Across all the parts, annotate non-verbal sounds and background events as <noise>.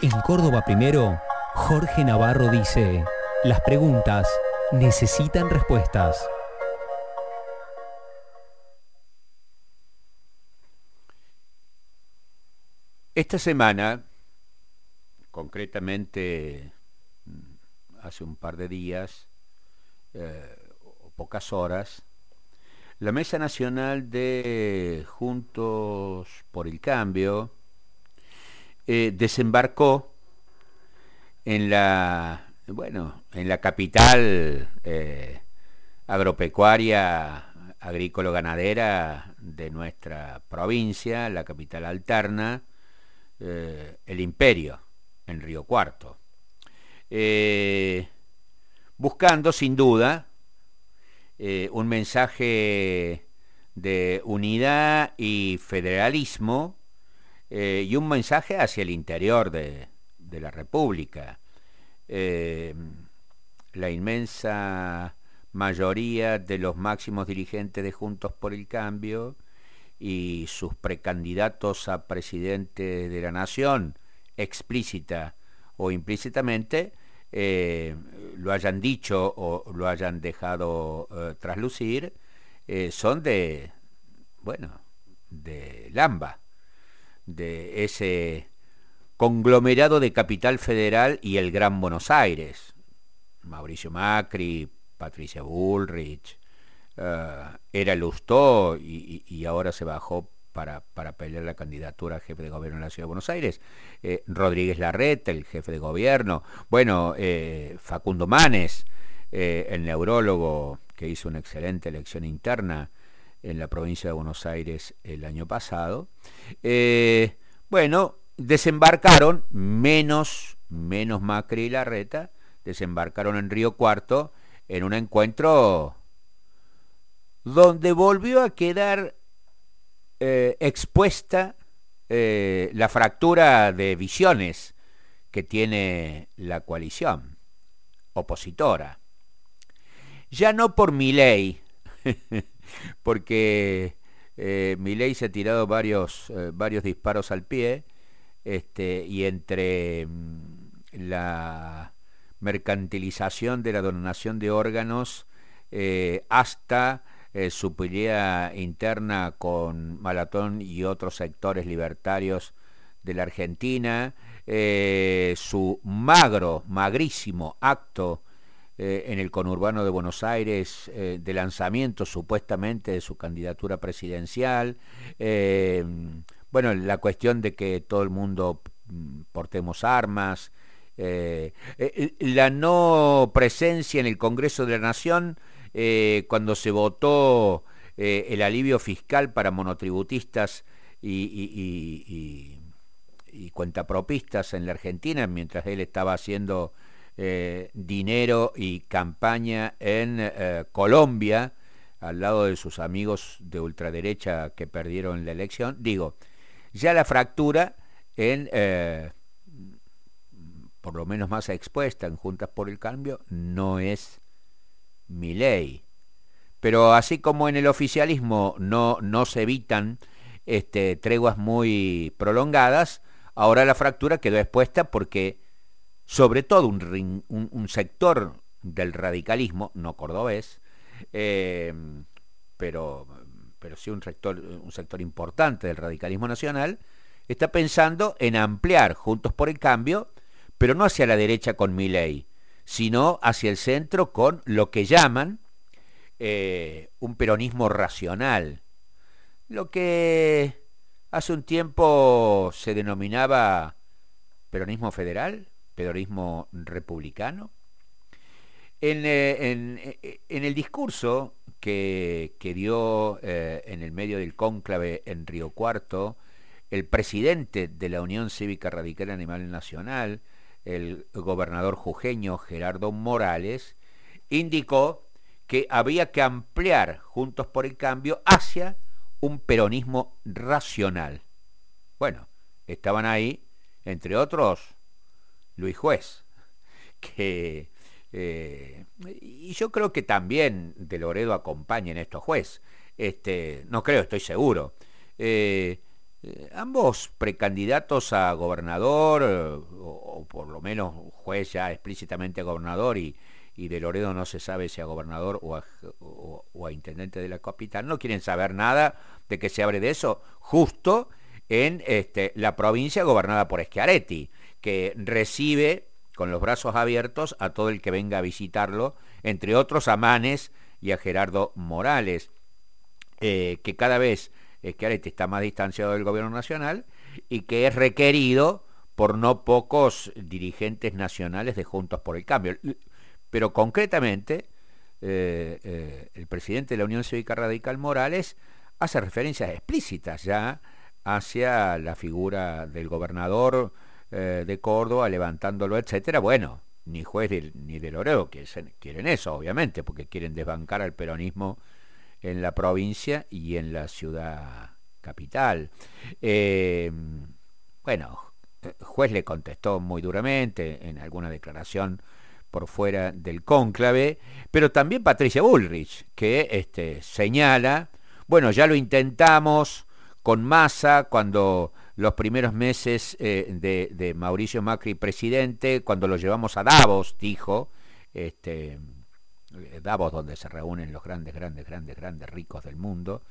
En Córdoba Primero, Jorge Navarro dice, las preguntas necesitan respuestas. Esta semana, concretamente hace un par de días, eh, o pocas horas, la Mesa Nacional de Juntos por el Cambio eh, desembarcó en la, bueno, en la capital eh, agropecuaria, agrícola-ganadera de nuestra provincia, la capital alterna, eh, el imperio en Río Cuarto, buscando sin duda un mensaje de unidad y federalismo y un mensaje hacia el interior de, de la República. la inmensa mayoría de los máximos dirigentes de Juntos por el Cambio y sus precandidatos a presidente de la nación, explícita o implícitamente, eh, lo hayan dicho o lo hayan dejado eh, traslucir, eh, son de, bueno, de Lamba, de ese conglomerado de Capital Federal y el Gran Buenos Aires. Mauricio Macri, Patricia Bullrich, eh, era Lustó y, y, ahora se bajó para, para, pelear la candidatura a jefe de gobierno en la Ciudad de Buenos Aires. Eh, Rodríguez Larreta, el jefe de gobierno. Bueno, eh, Facundo Manes, el neurólogo que hizo una excelente elección interna en la provincia de Buenos Aires el año pasado. bueno, desembarcaron, menos, menos Macri y Larreta, desembarcaron en Río Cuarto en un encuentro donde volvió a quedar eh, expuesta eh, la fractura de visiones que tiene la coalición opositora. Ya no por mi ley, <laughs> <laughs> porque eh, mi ley se ha tirado varios, eh, varios disparos al pie, este, y entre mm, la mercantilización de la donación de órganos hasta eh, su pelea interna con Malatón y otros sectores libertarios de la Argentina, eh, su magro, magrísimo acto eh, en el conurbano de Buenos Aires de lanzamiento supuestamente de su candidatura presidencial, bueno, la cuestión de que todo el mundo mm, portemos armas, la no presencia en el Congreso de la Nación eh, cuando se votó eh, el alivio fiscal para monotributistas y, cuentapropistas en la Argentina, mientras él estaba haciendo eh, dinero y campaña en Colombia, al lado de sus amigos de ultraderecha que perdieron la elección. Digo, ya la fractura en por lo menos más expuesta en Juntas por el Cambio, no es mi ley. Pero así como en el oficialismo no, no se evitan este, treguas muy prolongadas, ahora la fractura quedó expuesta porque sobre todo un, un, sector del radicalismo, no cordobés, eh, pero, pero sí un sector, un sector importante del radicalismo nacional, está pensando en ampliar Juntos por el Cambio, pero no hacia la derecha con mi ley, sino hacia el centro con lo que llaman eh, un peronismo racional, lo que hace un tiempo se denominaba peronismo federal, peronismo republicano. En, eh, eh, el discurso que, dio en el medio del cónclave en Río Cuarto, el presidente de la Unión Cívica Radical Animal Nacional, el gobernador jujeño Gerardo Morales, indicó que había que ampliar Juntos por el Cambio hacia un peronismo racional. Bueno, estaban ahí, entre otros, Luis Juez, que... Eh, y yo creo que también de Loredo acompaña en estos juez. Este, no creo, estoy seguro. Eh, eh, ambos precandidatos a gobernador, o, por lo menos juez ya explícitamente gobernador y, de Loredo no se sabe si a gobernador o a, intendente de la capital, no quieren saber nada de que se abre de eso, justo en este, la provincia gobernada por Schiaretti, que recibe con los brazos abiertos a todo el que venga a visitarlo, entre otros a Manes y a Gerardo Morales, eh, que cada vez Schiaretti está más distanciado del gobierno nacional y que es requerido por no pocos dirigentes nacionales de Juntos por el Cambio. Pero concretamente, eh, eh, el presidente de la Unión Cívica Radical Morales hace referencias explícitas ya hacia la figura del gobernador eh, de Córdoba, levantándolo, etcétera. Bueno, ni juez ni de Loreo que quieren eso, obviamente, porque quieren desbancar al peronismo en la provincia y en la ciudad capital. Eh, bueno, juez le contestó muy duramente en alguna declaración por fuera del cónclave, pero también Patricia Bullrich, que este, señala, bueno, ya lo intentamos, con masa cuando los primeros meses eh, de, Mauricio Macri presidente, cuando lo llevamos a Davos, dijo, este, eh, Davos donde se reúnen los grandes, grandes, grandes, grandes ricos del mundo,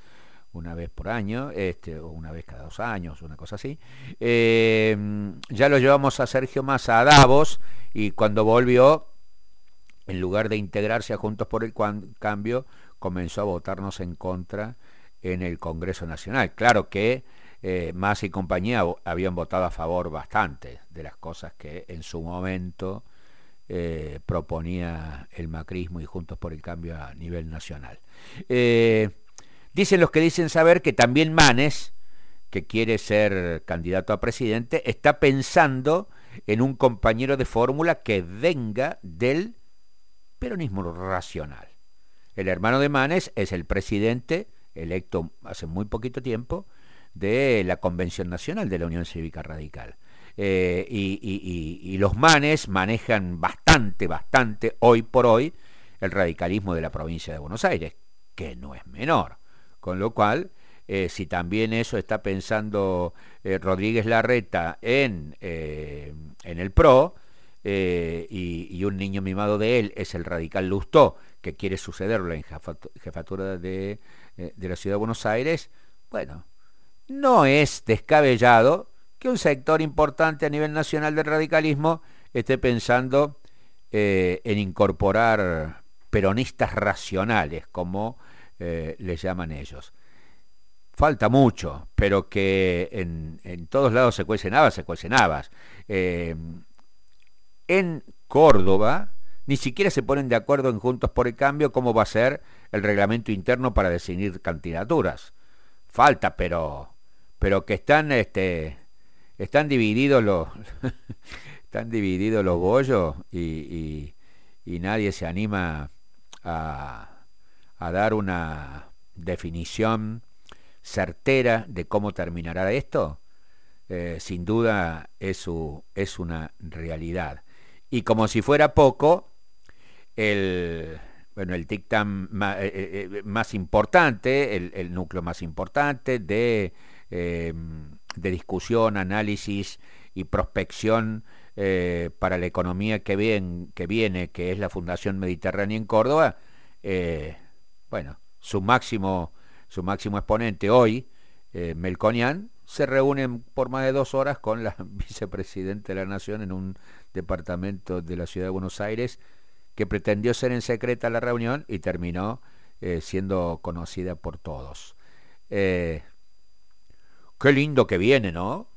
una vez por año, este, o una vez cada dos años, una cosa así. Eh, ya lo llevamos a Sergio Massa a Davos y cuando volvió, en lugar de integrarse a Juntos por el Cambio, comenzó a votarnos en contra en el Congreso Nacional. Claro que eh, Más y compañía habían votado a favor bastante de las cosas que en su momento eh, proponía el macrismo y Juntos por el Cambio a nivel nacional. Eh, dicen los que dicen saber que también Manes, que quiere ser candidato a presidente, está pensando en un compañero de fórmula que venga del peronismo racional. El hermano de Manes es el presidente electo hace muy poquito tiempo, de la Convención Nacional de la Unión Cívica Radical. Eh, y, los manes manejan bastante, bastante, hoy por hoy, el radicalismo de la provincia de Buenos Aires, que no es menor. Con lo cual, eh, si también eso está pensando eh, Rodríguez Larreta en, en el PRO, y, un niño mimado de él es el radical Lustó, que quiere sucederlo en jefatura de de la Ciudad de Buenos Aires, bueno, no es descabellado que un sector importante a nivel nacional del radicalismo esté pensando eh, en incorporar peronistas racionales, como eh, les llaman ellos. Falta mucho, pero que en, todos lados se cuecen habas, se cuecen habas. en Córdoba, ni siquiera se ponen de acuerdo en Juntos por el Cambio cómo va a ser el reglamento interno para definir candidaturas. Falta, pero pero que están este están divididos los <laughs> están divididos los bollos y, y, nadie se anima a, a dar una definición certera de cómo terminará esto, eh, sin duda es, su, es una realidad. Y como si fuera poco, el, bueno, el dictamen más, eh, eh, más importante, el, núcleo más importante de, em, de discusión, análisis y prospección para la economía que, viene, que es la Fundación Mediterránea en Córdoba, bueno, su máximo, su máximo exponente hoy, Melconian, se reúne por más de dos horas con la <laughs> vicepresidenta de la Nación en un departamento de la Ciudad de Buenos Aires que pretendió ser en secreta la reunión y terminó eh, siendo conocida por todos. Eh, qué lindo que viene, ¿no?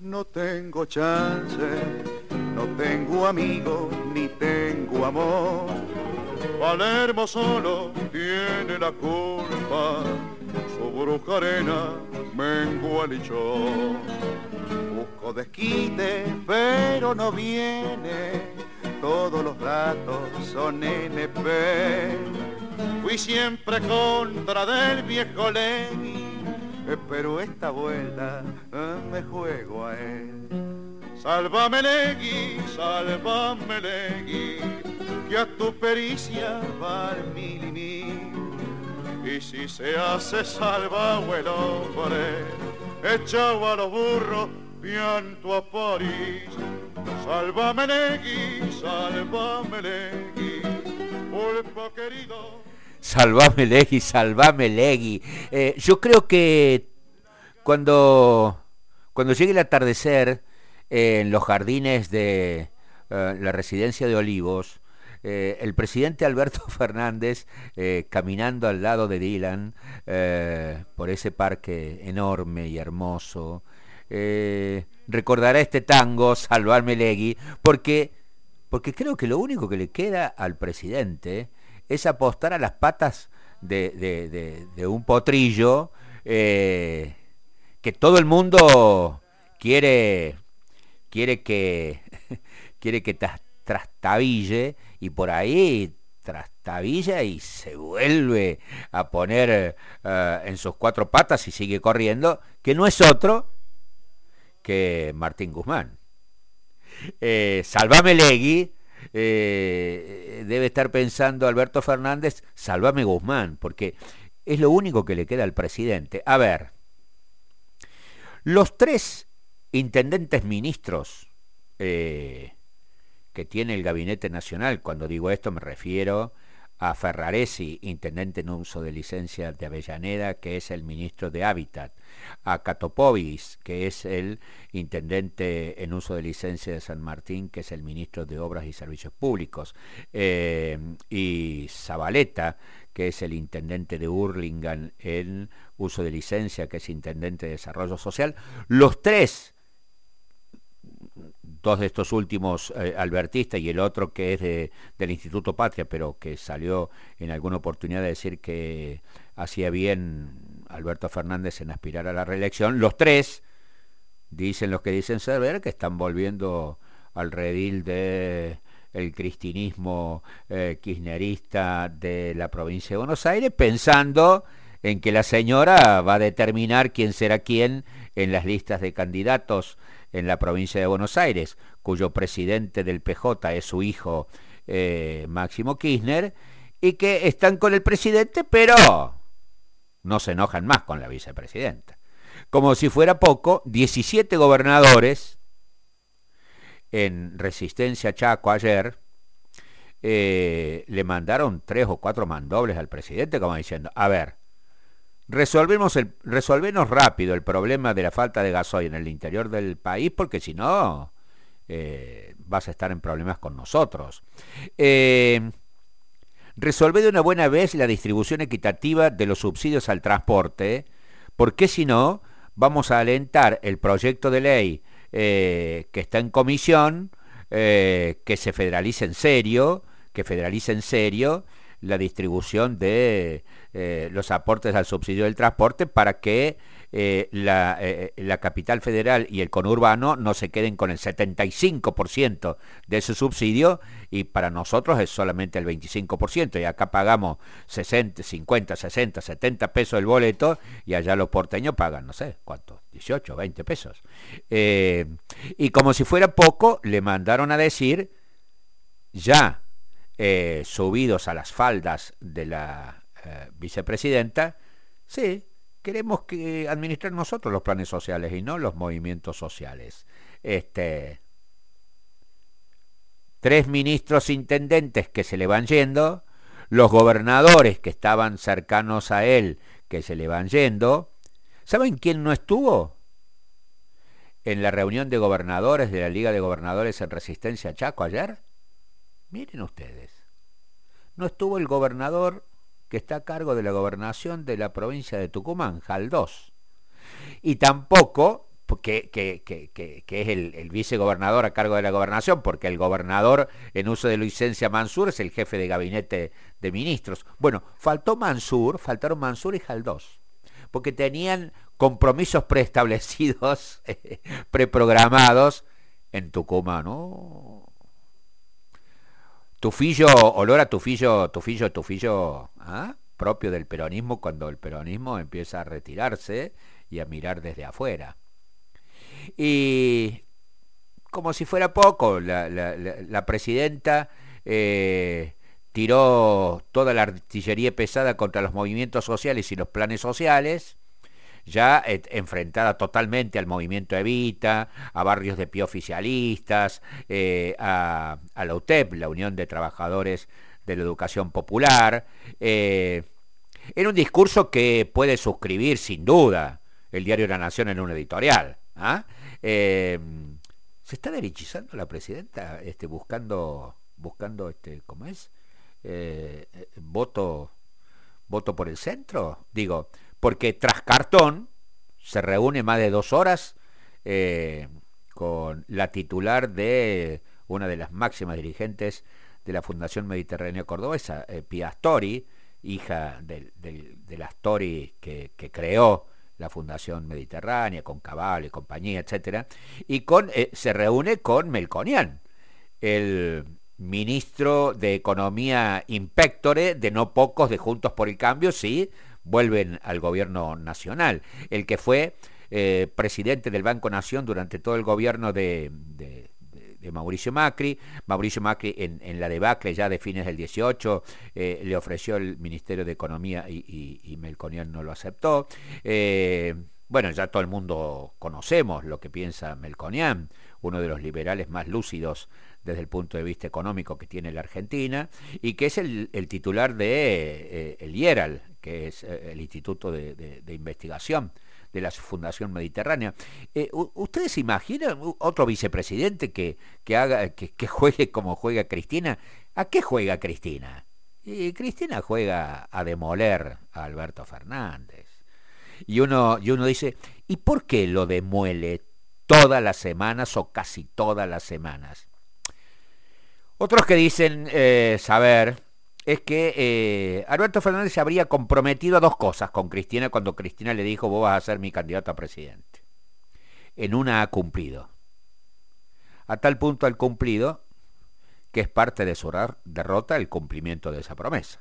no tengo chance, no tengo amigos ni tengo amor. Palermo solo tiene la culpa, su bruja arena menguó Busco desquite, pero no viene, todos los datos son NP. Fui siempre contra del viejo Lenny, pero esta vuelta eh, me juego a él. Sálvame Legui, sálvame Legui, que a tu pericia va mil y mil. Y si se hace salvado el hombre, echado a los burros, pianto a París. Sálvame Legui, sálvame Legui, pulpo querido. Salvame Legui, salvame Legui. Eh, yo creo que cuando, cuando llegue el atardecer en los jardines de eh, la residencia de Olivos, eh, el presidente Alberto <laughs> Fernández caminando al lado de Dylan por ese parque enorme y hermoso, recordará este tango, Salvarme Legui, porque, porque creo que lo único que le queda al presidente es apostar a las patas de, un potrillo eh, que todo el mundo quiere, quiere que, <laughs> quiere que trastabille y por ahí trastabilla y se vuelve a poner eh, en sus cuatro patas y sigue corriendo, que no es otro que Martín Guzmán. Eh, Salvame Legui eh, debe estar pensando Alberto Fernández, salvame Guzmán, porque es lo único que le queda al presidente. A ver, los tres intendentes ministros que tiene el Gabinete Nacional, cuando digo esto me refiero a Ferraresi, intendente en uso de licencia de Avellaneda, que es el ministro de Hábitat, a Catopovis, que es el intendente en uso de licencia de San Martín, que es el ministro de Obras y Servicios Públicos, eh, y Zabaleta, que es el intendente de Hurlingham en uso de licencia, que es intendente de Desarrollo Social, los tres dos de estos últimos eh, albertistas y el otro que es de, del Instituto Patria, pero que salió en alguna oportunidad de decir que hacía bien Alberto Fernández en aspirar a la reelección, los tres dicen los que dicen ser que están volviendo al redil de el cristinismo eh, kirchnerista de la provincia de Buenos Aires, pensando en que la señora va a determinar quién será quién en las listas de candidatos en la provincia de Buenos Aires, cuyo presidente del PJ es su hijo eh, Máximo Kirchner, y que están con el presidente, pero no se enojan más con la vicepresidenta. Como si fuera poco, 17 gobernadores en Resistencia Chaco ayer eh, le mandaron tres o cuatro mandobles al presidente como diciendo, a ver, resolvemos el, resolvemos rápido el problema de la falta de gasoil en el interior del país, porque si no, eh, vas a estar en problemas con nosotros. Eh, de una buena vez la distribución equitativa de los subsidios al transporte, porque si no, vamos a alentar el proyecto de ley eh, que está en comisión, que se federalice en serio, que federalice en serio la distribución de eh, los aportes al subsidio del transporte para que eh, la, eh, la, capital federal y el conurbano no se queden con el 75% de ese subsidio y para nosotros es solamente el 25% y acá pagamos 60, 50, 60, 70 pesos el boleto y allá los porteños pagan, no sé, ¿cuánto? 18, 20 pesos. y como si fuera poco, le mandaron a decir ya subidos a las faldas de la eh, vicepresidenta, sí, queremos que administrar nosotros los planes sociales y no los movimientos sociales. Este, tres ministros intendentes que se le van yendo, los gobernadores que estaban cercanos a él que se le van yendo. ¿Saben quién no estuvo? En la reunión de gobernadores de la Liga de Gobernadores en Resistencia Chaco ayer. Miren ustedes. No estuvo el gobernador que está a cargo de la gobernación de la provincia de Tucumán, Jaldós. Y tampoco, que, que, es el, vicegobernador a cargo de la gobernación, porque el gobernador en uso de licencia Mansur es el jefe de gabinete de ministros. Bueno, faltó Mansur, faltaron Mansur y Jaldós, porque tenían compromisos preestablecidos, <laughs> preprogramados en Tucumán. Tufillo, olor a tufillo, tufillo, tufillo, ¿ah? propio del peronismo cuando el peronismo empieza a retirarse y a mirar desde afuera. Y como si fuera poco, la, presidenta eh, tiró toda la artillería pesada contra los movimientos sociales y los planes sociales, ya enfrentada totalmente al movimiento Evita, a barrios de pie oficialistas, eh, a, la UTEP, la Unión de Trabajadores de la Educación Popular, eh, en un discurso que puede suscribir sin duda el diario La Nación en un editorial. ¿ah? Eh, se está derechizando la presidenta este, buscando, buscando este, ¿cómo es? Eh, voto, voto por el centro. Digo, porque tras cartón se reúne más de dos horas eh, con la titular de una de las máximas dirigentes de la Fundación Mediterránea Cordobesa, Pia Astori, hija del, de la Astori que, que creó la Fundación Mediterránea, con Cabal y compañía, etcétera, y con, eh, se reúne con Melconian, el ministro de Economía impectore de no pocos de Juntos por el Cambio, sí, vuelven al gobierno nacional, el que fue eh, presidente del Banco Nación durante todo el gobierno de de Mauricio Macri. Mauricio Macri en, la debacle ya de fines del 18 eh, le ofreció el Ministerio de Economía y, y, Melconian no lo aceptó. Eh, bueno, ya todo el mundo conocemos lo que piensa Melconian, uno de los liberales más lúcidos desde el punto de vista económico que tiene la Argentina, y que es el, titular de el IERAL, que es el Instituto de Investigación de la Fundación Mediterránea. Eh, ¿Ustedes imaginan otro vicepresidente que, que haga, que, juegue como juega Cristina? ¿A qué juega Cristina? Y Cristina juega a demoler a Alberto Fernández. Y uno, y uno dice, ¿y por qué lo demuele todas las semanas o casi todas las semanas? Otros que dicen eh, saber es que eh, Alberto Fernández se habría comprometido a dos cosas con Cristina cuando Cristina le dijo vos vas a ser mi candidato a presidente. En una ha cumplido. A tal punto ha cumplido que es parte de su derrota el cumplimiento de esa promesa.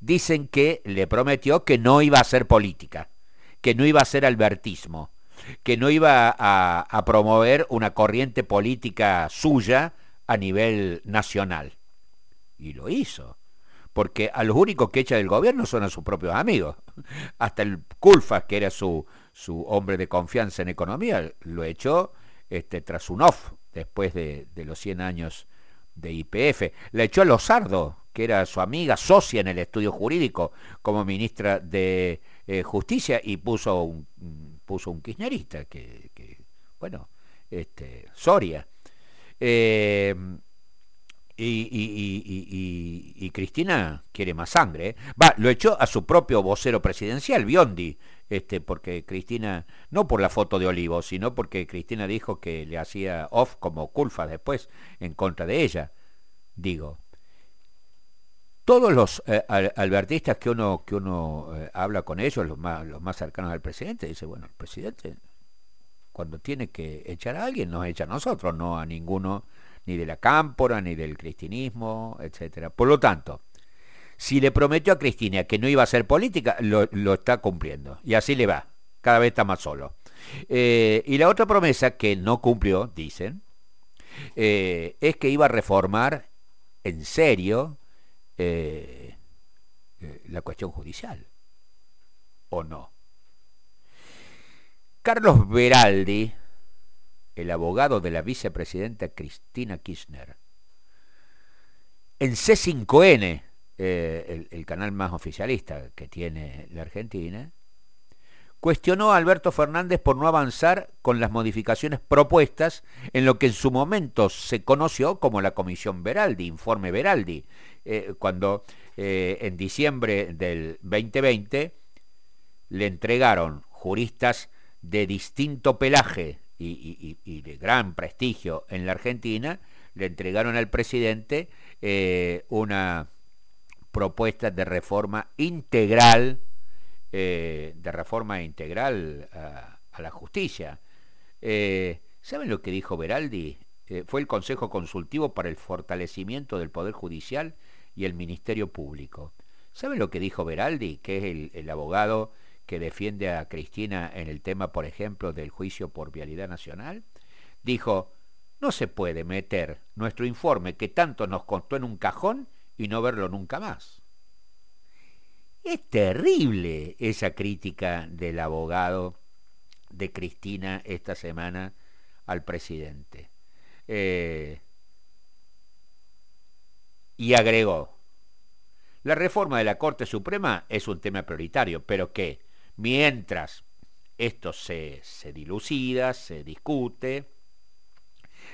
Dicen que le prometió que no iba a hacer política, que no iba a hacer albertismo, que no iba a promover una corriente política suya a nivel nacional. Y lo hizo porque a los únicos que echa del gobierno son a sus propios amigos. Hasta el Culfas, que era su, su hombre de confianza en economía, lo echó este, tras un off después de, los 100 años de IPF. Le echó a Lozardo, que era su amiga, socia en el estudio jurídico como ministra de eh, Justicia, y puso un, puso un kirchnerista, que, bueno, este, Soria. Eh, y, Cristina quiere más sangre. ¿eh? Va, lo echó a su propio vocero presidencial, Biondi, este, porque Cristina, no por la foto de Olivo, sino porque Cristina dijo que le hacía off como culpa después en contra de ella. Digo, todos los eh, albertistas que uno, que uno eh, habla con ellos, los más, los más cercanos al presidente, dice, bueno, el presidente cuando tiene que echar a alguien nos echa a nosotros, no a ninguno ni de la cámpora, ni del cristinismo, etcétera. Por lo tanto, si le prometió a Cristina que no iba a hacer política, lo, está cumpliendo. Y así le va, cada vez está más solo. Eh, y la otra promesa que no cumplió, dicen, eh, es que iba a reformar en serio eh, la cuestión judicial. ¿O no? Carlos Beraldi, el abogado de la vicepresidenta Cristina Kirchner. En C5N, eh, el, canal más oficialista que tiene la Argentina, cuestionó a Alberto Fernández por no avanzar con las modificaciones propuestas en lo que en su momento se conoció como la Comisión Veraldi, informe Veraldi, eh, cuando eh, en diciembre del 2020 le entregaron juristas de distinto pelaje y, de gran prestigio en la Argentina, le entregaron al presidente eh, una propuesta de reforma integral, eh, de reforma integral a, la justicia. Eh, ¿Saben lo que dijo Beraldi fue el Consejo Consultivo para el Fortalecimiento del Poder Judicial y el Ministerio Público. ¿Saben lo que dijo Beraldi, que es el abogado que defiende a Cristina en el tema, por ejemplo, del juicio por vialidad nacional? Dijo, no se puede meter nuestro informe que tanto nos costó en un cajón y no verlo nunca más. Es terrible esa crítica del abogado de Cristina esta semana al presidente. Eh, y agregó, la reforma de la Corte Suprema es un tema prioritario, pero que mientras esto se, se dilucida, se discute,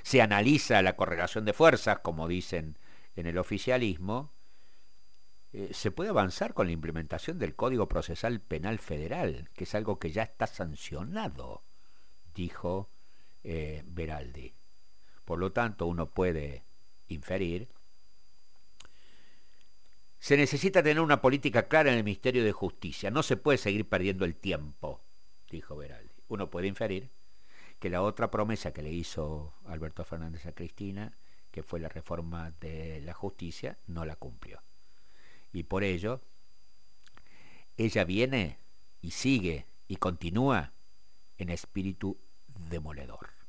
se analiza la correlación de fuerzas, como dicen en el oficialismo, eh, se puede avanzar con la implementación del Código Procesal Penal Federal, que es algo que ya está sancionado, dijo eh. Por lo tanto, uno puede inferir, se necesita tener una política clara en el Ministerio de Justicia, no se puede seguir perdiendo el tiempo, dijo Beraldi. Uno puede inferir que la otra promesa que le hizo Alberto Fernández a Cristina, que fue la reforma de la justicia, no la cumplió. Y por ello, ella viene y sigue y continúa en espíritu demoledor.